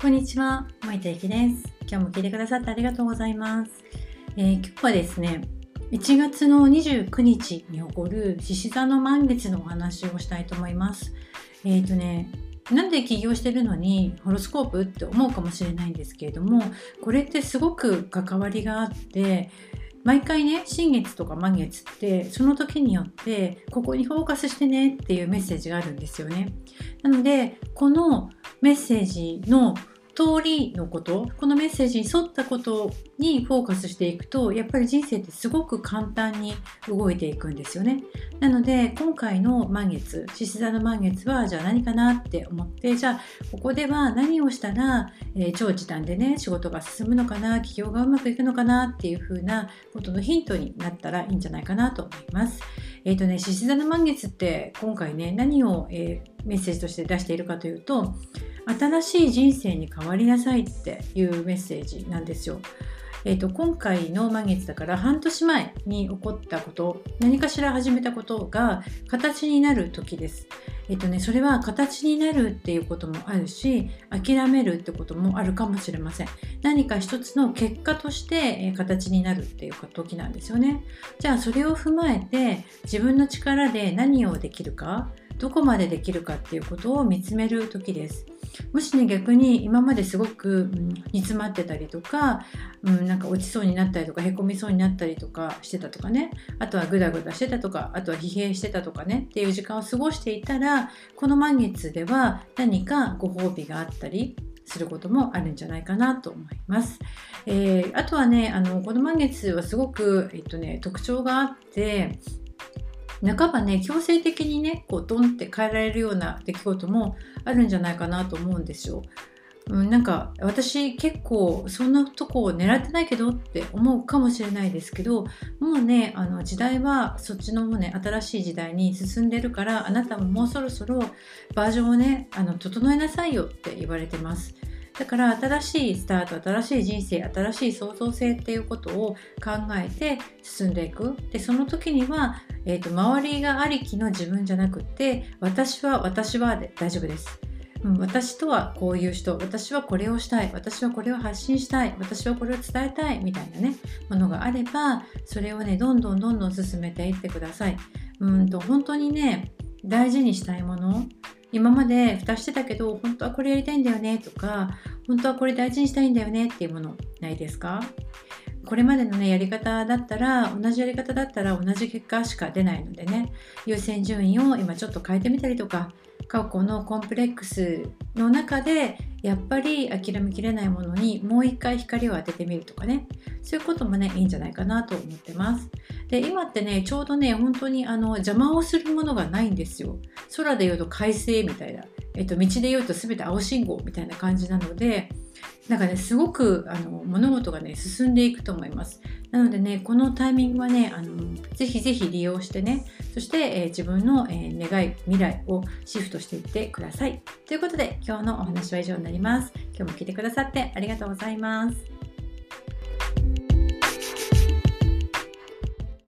こんにちは、森田ゆきです。今日も聞いてくださってありがとうございます。えー、今日はですね、1月の29日に起こる獅子座の満月のお話をしたいと思います。えっ、ー、とね、なんで起業してるのにホロスコープって思うかもしれないんですけれども、これってすごく関わりがあって、毎回ね新月とか満月ってその時によってここにフォーカスしてねっていうメッセージがあるんですよね。なのでこのメッセージの通りのことこのメッセージに沿ったことにフォーカスしていくとやっぱり人生ってすごく簡単に動いていくんですよね。なので今回の満月獅子座の満月はじゃあ何かなって思ってじゃあここでは何をしたら、えー、長時短でね仕事が進むのかな起業がうまくいくのかなっていう風なことのヒントになったらいいんじゃないかなと思います。えっ、ー、とね獅子座の満月って今回ね何を、えー、メッセージとして出しているかというと新しい人生に変わりなさいっていうメッセージなんですよ。えーと、今回の満月だから半年前に起こったこと何かしら始めたことが形になる時です。えっ、ー、とねそれは形になるっていうこともあるし諦めるってこともあるかもしれません。何か一つの結果として、えー、形になるっていう時なんですよね。じゃあそれを踏まえて自分の力で何をできるかどこまでできるかっていうことを見つめる時です。もしね逆に今まですごく、うん、煮詰まってたりとか、うん、なんか落ちそうになったりとかへこみそうになったりとかしてたとかねあとはグダグダしてたとかあとは疲弊してたとかねっていう時間を過ごしていたらこの満月では何かご褒美があったりすることもあるんじゃないかなと思います。えー、あとはねあのこの満月はすごく、えっとね、特徴があって半ばね強制的にねこうドンって変えられるような出来事もあるんじゃないかなと思うんですよ。うん、なんか私結構そんなとこを狙ってないけどって思うかもしれないですけどもうねあの時代はそっちの方ね新しい時代に進んでるからあなたももうそろそろバージョンをねあの整えなさいよって言われてます。だから新しいスタート新しい人生新しい創造性っていうことを考えて進んでいく。でその時には、えーと、周りがありきの自分じゃなくて私は私はで大丈夫です。うん、私とはこういう人私はこれをしたい私はこれを発信したい私はこれを伝えたいみたいなねものがあればそれをねどんどんどんどん進めていってください。うんと本当にね大事にしたいもの。今まで蓋してたけど本当はこれやりたいんだよねとか本当はこれ大事にしたいんだよねっていうものないですか？これまでのねやり方だったら同じやり方だったら同じ結果しか出ないのでね。優先順位を今ちょっと変えてみたりとか過去のコンプレックスの中でやっぱり諦めきれないものにもう一回光を当ててみるとかね。そういうこともねいいんじゃないかなと思ってます。で今ってねちょうどね本当にあの邪魔をするものがないんですよ。空で言うと快晴みたいな、えっと、道で言うと全て青信号みたいな感じなのでなんかねすごくあの物事がね進んでいくと思います。なのでねこのタイミングはねあのぜひぜひ利用してねそして、えー、自分の、えー、願い未来をシフトしていってください。ということで今日のお話は以上になります。今日も聞いてくださってありがとうございます。